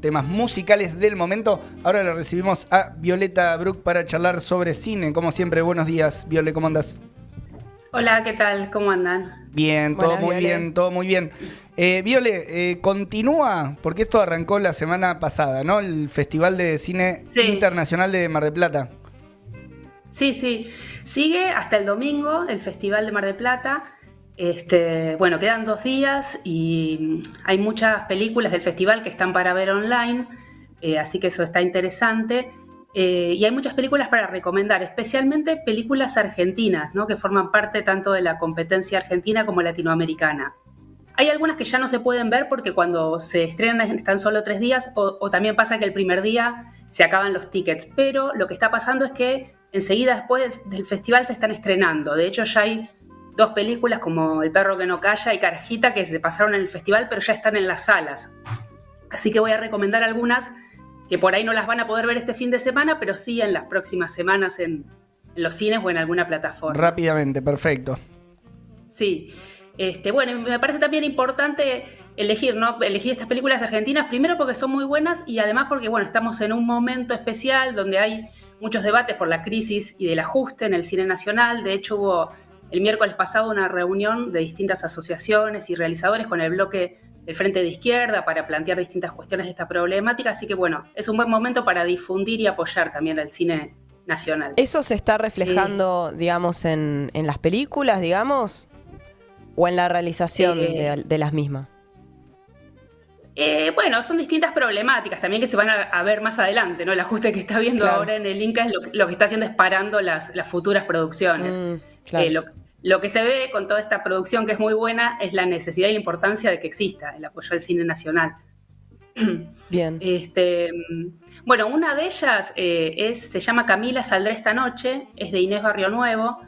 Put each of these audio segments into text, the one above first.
temas musicales del momento. Ahora le recibimos a Violeta Brook para charlar sobre cine. Como siempre, buenos días, Viole, ¿cómo andas? Hola, ¿qué tal? ¿Cómo andan? Bien, todo muy bien, todo muy bien. Eh, Viole, eh, continúa, porque esto arrancó la semana pasada, ¿no? El Festival de Cine Internacional de Mar del Plata. Sí, sí. Sigue hasta el domingo el Festival de Mar del Plata. Este, bueno, quedan dos días y hay muchas películas del festival que están para ver online, eh, así que eso está interesante. Eh, y hay muchas películas para recomendar, especialmente películas argentinas, ¿no? que forman parte tanto de la competencia argentina como latinoamericana. Hay algunas que ya no se pueden ver porque cuando se estrenan están solo tres días o, o también pasa que el primer día se acaban los tickets, pero lo que está pasando es que enseguida después del festival se están estrenando. De hecho, ya hay dos películas como El perro que no calla y Carajita que se pasaron en el festival, pero ya están en las salas. Así que voy a recomendar algunas que por ahí no las van a poder ver este fin de semana, pero sí en las próximas semanas en, los cines o en alguna plataforma. Rápidamente, perfecto. Sí. Este, bueno, me parece también importante elegir, ¿no? Elegir estas películas argentinas, primero porque son muy buenas y además porque, bueno, estamos en un momento especial donde hay muchos debates por la crisis y del ajuste en el cine nacional. De hecho, hubo el miércoles pasado una reunión de distintas asociaciones y realizadores con el bloque del Frente de Izquierda para plantear distintas cuestiones de esta problemática, así que bueno, es un buen momento para difundir y apoyar también al cine nacional. ¿Eso se está reflejando, digamos, en, las películas, digamos, o en la realización eh, de, las mismas? Eh, bueno, son distintas problemáticas también que se van a, ver más adelante, ¿no? El ajuste que está viendo ahora en el Inca es lo, que está haciendo es parando las, futuras producciones. Mm, eh, lo que se ve con toda esta producción que es muy buena es la necesidad y la importancia de que exista el apoyo al cine nacional. Bien. Este, bueno, una de ellas eh, es, se llama Camila Saldrá esta noche, es de Inés Barrio Nuevo.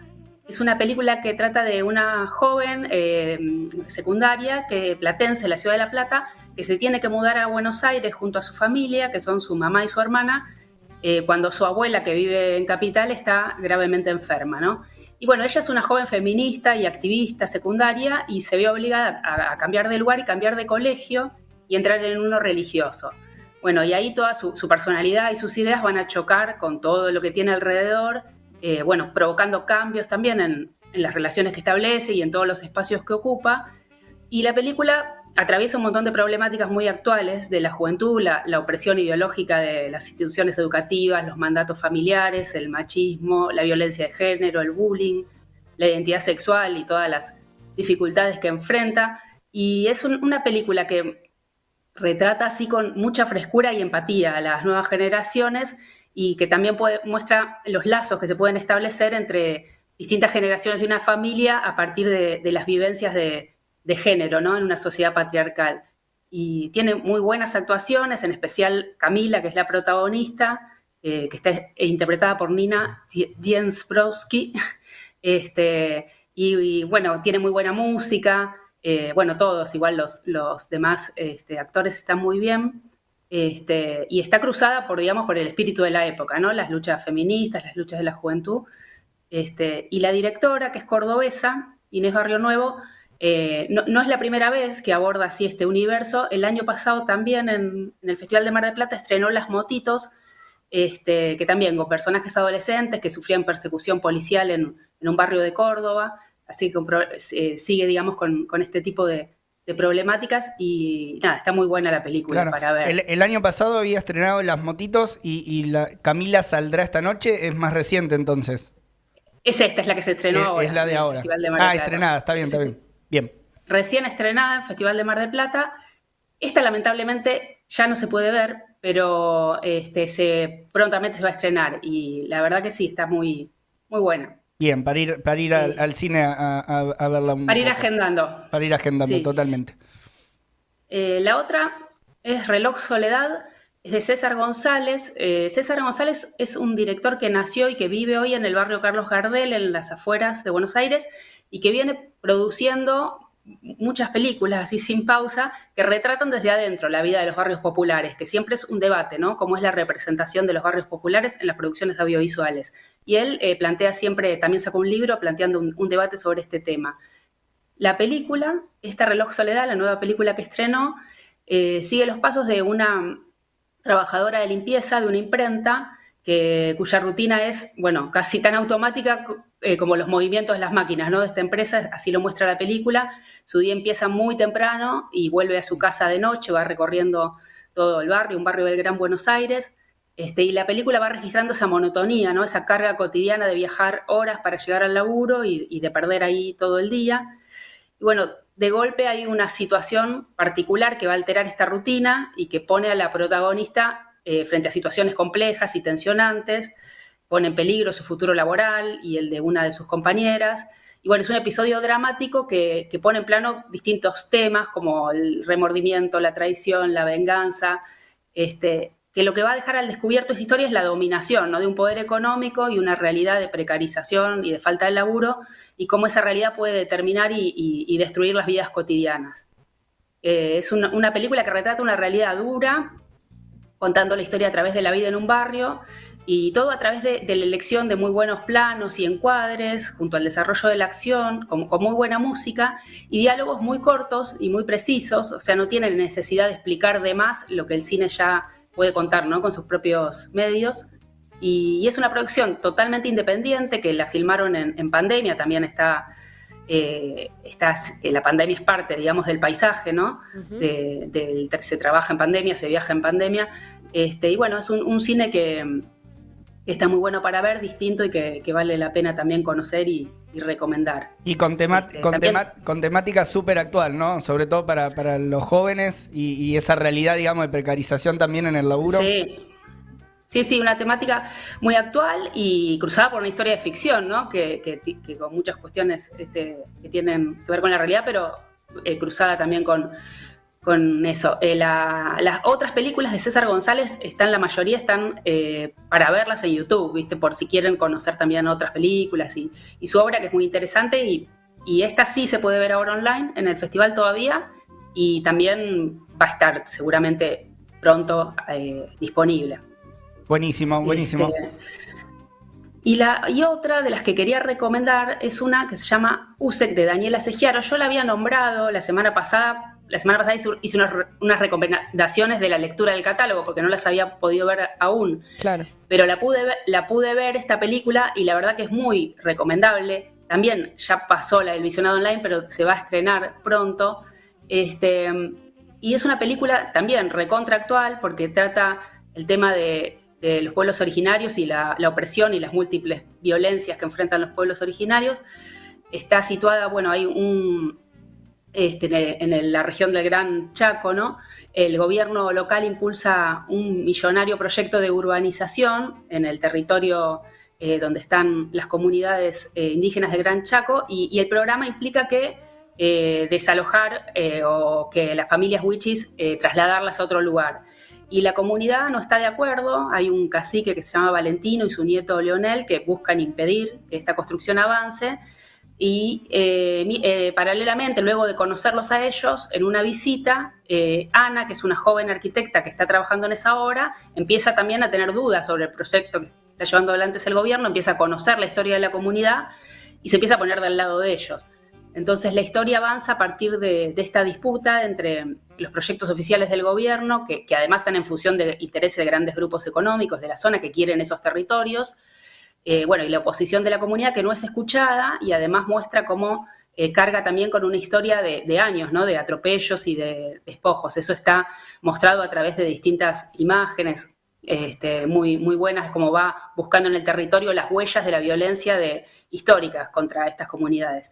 Es una película que trata de una joven eh, secundaria que platense en la ciudad de La Plata que se tiene que mudar a Buenos Aires junto a su familia, que son su mamá y su hermana, eh, cuando su abuela, que vive en Capital, está gravemente enferma, ¿no? Y bueno, ella es una joven feminista y activista secundaria y se ve obligada a, cambiar de lugar y cambiar de colegio y entrar en uno religioso. Bueno, y ahí toda su, personalidad y sus ideas van a chocar con todo lo que tiene alrededor, eh, bueno, provocando cambios también en, en las relaciones que establece y en todos los espacios que ocupa. Y la película atraviesa un montón de problemáticas muy actuales de la juventud, la, opresión ideológica de las instituciones educativas, los mandatos familiares, el machismo, la violencia de género, el bullying, la identidad sexual y todas las dificultades que enfrenta. Y es una película que retrata así con mucha frescura y empatía a las nuevas generaciones y que también muestra los lazos que se pueden establecer entre distintas generaciones de una familia a partir de las vivencias de, de género, ¿no? En una sociedad patriarcal. Y tiene muy buenas actuaciones, en especial Camila, que es la protagonista, eh, que está interpretada por Nina Jensbrowski. Este, y, bueno, tiene muy buena música. Eh, bueno, todos, igual los, los demás este, actores están muy bien. Este, y está cruzada por, digamos, por el espíritu de la época, ¿no? Las luchas feministas, las luchas de la juventud. Este, y la directora, que es cordobesa, Inés Barrio Nuevo, eh, no, es la primera vez que aborda así este universo. El año pasado también en, el Festival de Mar del Plata estrenó Las Motitos, este, que también con personajes adolescentes que sufrían persecución policial en, un barrio de Córdoba. Así que eh, sigue, digamos, con, este tipo de, problemáticas y nada, está muy buena la película para ver. El, año pasado había estrenado Las Motitos y, la Camila saldrá esta noche, es más reciente entonces. Es esta, es la que se estrenó es, ahora. Es la de ahora. ah, estrenada, está bien, está bien. Bien. Recién estrenada en Festival de Mar de Plata. Esta lamentablemente ya no se puede ver, pero este, se, prontamente se va a estrenar y la verdad que sí, está muy, muy buena. Bien, para ir, para ir al, cine a, verla. para ir agendando. Para ir agendando, totalmente. Eh, la otra es Reloj Soledad, es de César González. Eh, César González es un director que nació y que vive hoy en el barrio Carlos Gardel, en las afueras de Buenos Aires, y que viene produciendo muchas películas así sin pausa que retratan desde adentro la vida de los barrios populares, que siempre es un debate, ¿no? Cómo es la representación de los barrios populares en las producciones audiovisuales. Y él eh, plantea siempre, también sacó un libro planteando un, debate sobre este tema. La película, esta Reloj Soledad, la nueva película que estrenó, eh, sigue los pasos de una trabajadora de limpieza de una imprenta cuya rutina es, bueno, casi tan automática eh, como los movimientos de las máquinas ¿no? de esta empresa, así lo muestra la película. Su día empieza muy temprano y vuelve a su casa de noche, va recorriendo todo el barrio, un barrio del Gran Buenos Aires. Este, y la película va registrando esa monotonía, ¿no? esa carga cotidiana de viajar horas para llegar al laburo y, y de perder ahí todo el día. Y bueno, de golpe hay una situación particular que va a alterar esta rutina y que pone a la protagonista eh, frente a situaciones complejas y tensionantes, pone en peligro su futuro laboral y el de una de sus compañeras. Y bueno, es un episodio dramático que, pone en plano distintos temas como el remordimiento, la traición, la venganza, este, que lo que va a dejar al descubierto esta historia es la dominación ¿no? de un poder económico y una realidad de precarización y de falta de laburo, y cómo esa realidad puede determinar y, destruir las vidas cotidianas. Eh, es una, película que retrata una realidad dura, contando la historia a través de la vida en un barrio, y todo a través de, la elección de muy buenos planos y encuadres, junto al desarrollo de la acción, con, muy buena música y diálogos muy cortos y muy precisos, o sea, no tiene necesidad de explicar de más lo que el cine ya puede contar ¿no? con sus propios medios. Y, es una producción totalmente independiente que la filmaron en, pandemia, también está, eh, eh, la pandemia es parte, digamos, del paisaje, ¿no? se trabaja en pandemia, se viaja en pandemia. Este, y bueno, es un cine que, que está muy bueno para ver, distinto y que, vale la pena también conocer y, recomendar. Y con, este, con, temática súper actual, ¿no? Sobre todo para, los jóvenes y, esa realidad, digamos, de precarización también en el laburo. Sí. Sí, sí, una temática muy actual y cruzada por una historia de ficción, ¿no? Que, con muchas cuestiones este, que tienen que ver con la realidad, pero eh, cruzada también con, con eso. Eh, las otras películas de César González están, la mayoría están eh, para verlas en YouTube, ¿viste? Por si quieren conocer también otras películas y, su obra que es muy interesante y, esta sí se puede ver ahora online en el festival todavía y también va a estar seguramente pronto eh, disponible. Buenísimo, buenísimo. Este, y, la, y otra de las que quería recomendar es una que se llama USEC de Daniela Segiaro. Yo la había nombrado la semana pasada la semana pasada hice, unas, recomendaciones de la lectura del catálogo porque no las había podido ver aún. Claro. Pero la pude, ver, la pude ver esta película y la verdad que es muy recomendable. También ya pasó la del visionado online, pero se va a estrenar pronto. Este, y es una película también recontractual porque trata el tema de, los pueblos originarios y la, la, opresión y las múltiples violencias que enfrentan los pueblos originarios. Está situada, bueno, hay un, este, en la región del Gran Chaco, ¿no? el gobierno local impulsa un millonario proyecto de urbanización en el territorio eh, donde están las comunidades eh, indígenas del Gran Chaco y, el programa implica que eh, desalojar o que las familias wichis trasladarlas a otro lugar. Y la comunidad no está de acuerdo, hay un cacique que se llama Valentino y su nieto Leonel que buscan impedir que esta construcción avance y eh, eh, paralelamente, luego de conocerlos a ellos, en una visita, eh, Ana, que es una joven arquitecta que está trabajando en esa obra, empieza también a tener dudas sobre el proyecto que está llevando adelante el gobierno, empieza a conocer la historia de la comunidad y se empieza a poner del lado de ellos. Entonces la historia avanza a partir de, esta disputa entre los proyectos oficiales del gobierno, que, además están en función de intereses de grandes grupos económicos de la zona que quieren esos territorios, eh, bueno, y la oposición de la comunidad que no es escuchada y además muestra cómo eh, carga también con una historia de, años, ¿no? De atropellos y de despojos. Eso está mostrado a través de distintas imágenes este, muy, muy buenas, como va buscando en el territorio las huellas de la violencia de, históricas contra estas comunidades.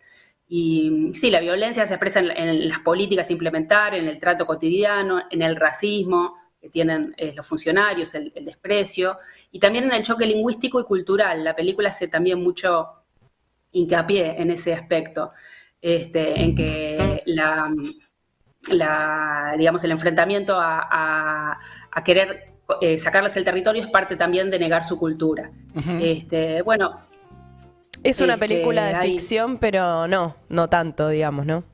Y sí, la violencia se expresa en, las políticas a implementar, en el trato cotidiano, en el racismo, que tienen eh, los funcionarios, el, desprecio, y también en el choque lingüístico y cultural. La película hace también mucho hincapié en ese aspecto, este, en que la, digamos, el enfrentamiento a, querer eh, sacarles el territorio es parte también de negar su cultura. este, bueno. Es una este, película de ficción, pero no, no tanto, digamos, ¿no?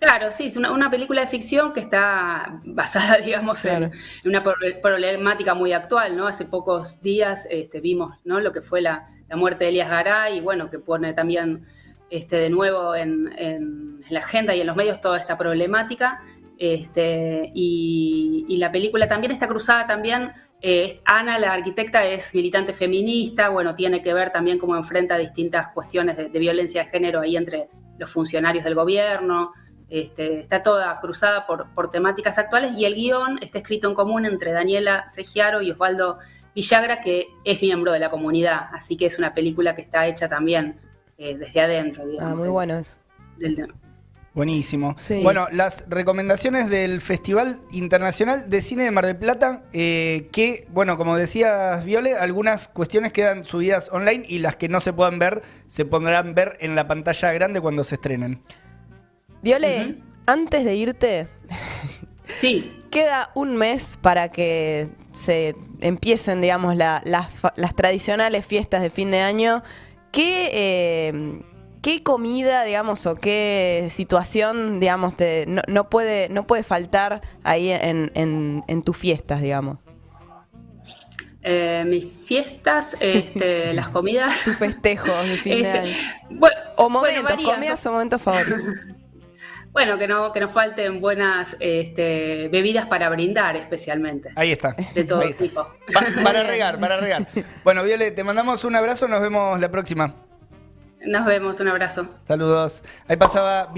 Claro, sí, es una, película de ficción que está basada, digamos, en, una problemática muy actual, ¿no? Hace pocos días este, vimos, ¿no? Lo que fue la, muerte de Elías Garay y, bueno, que pone también este, de nuevo en, la agenda y en los medios toda esta problemática. Este, y, la película también está cruzada también. Eh, Ana, la arquitecta, es militante feminista, bueno, tiene que ver también cómo enfrenta distintas cuestiones de, violencia de género ahí entre los funcionarios del gobierno. Este, está toda cruzada por, por, temáticas actuales y el guion está escrito en común entre Daniela Segiaro y Osvaldo Villagra, que es miembro de la comunidad, así que es una película que está hecha también eh, desde adentro. ah, muy bueno es. Buenísimo. Bueno, las recomendaciones del Festival Internacional de Cine de Mar del Plata, eh, que, bueno, como decías, Viole, algunas cuestiones quedan subidas online y las que no se puedan ver se pondrán ver en la pantalla grande cuando se estrenen. Viole, antes de irte, sí. queda un mes para que se empiecen, digamos, las, tradicionales fiestas de fin de año. ¿Qué, eh, ¿Qué comida, digamos, o qué situación, digamos, te, no, puede, no puede faltar ahí en, en, tus fiestas, digamos? Eh, mis fiestas, este, las comidas. Tus festejos de fin de año. o momentos, comidas o momentos favoritos. Bueno, que no, que nos falten buenas este, bebidas para brindar especialmente. Ahí está. De todo tipo. para regar, para regar. Bueno, Viole, te mandamos un abrazo, nos vemos la próxima. Nos vemos, un abrazo. Saludos. Ahí pasaba.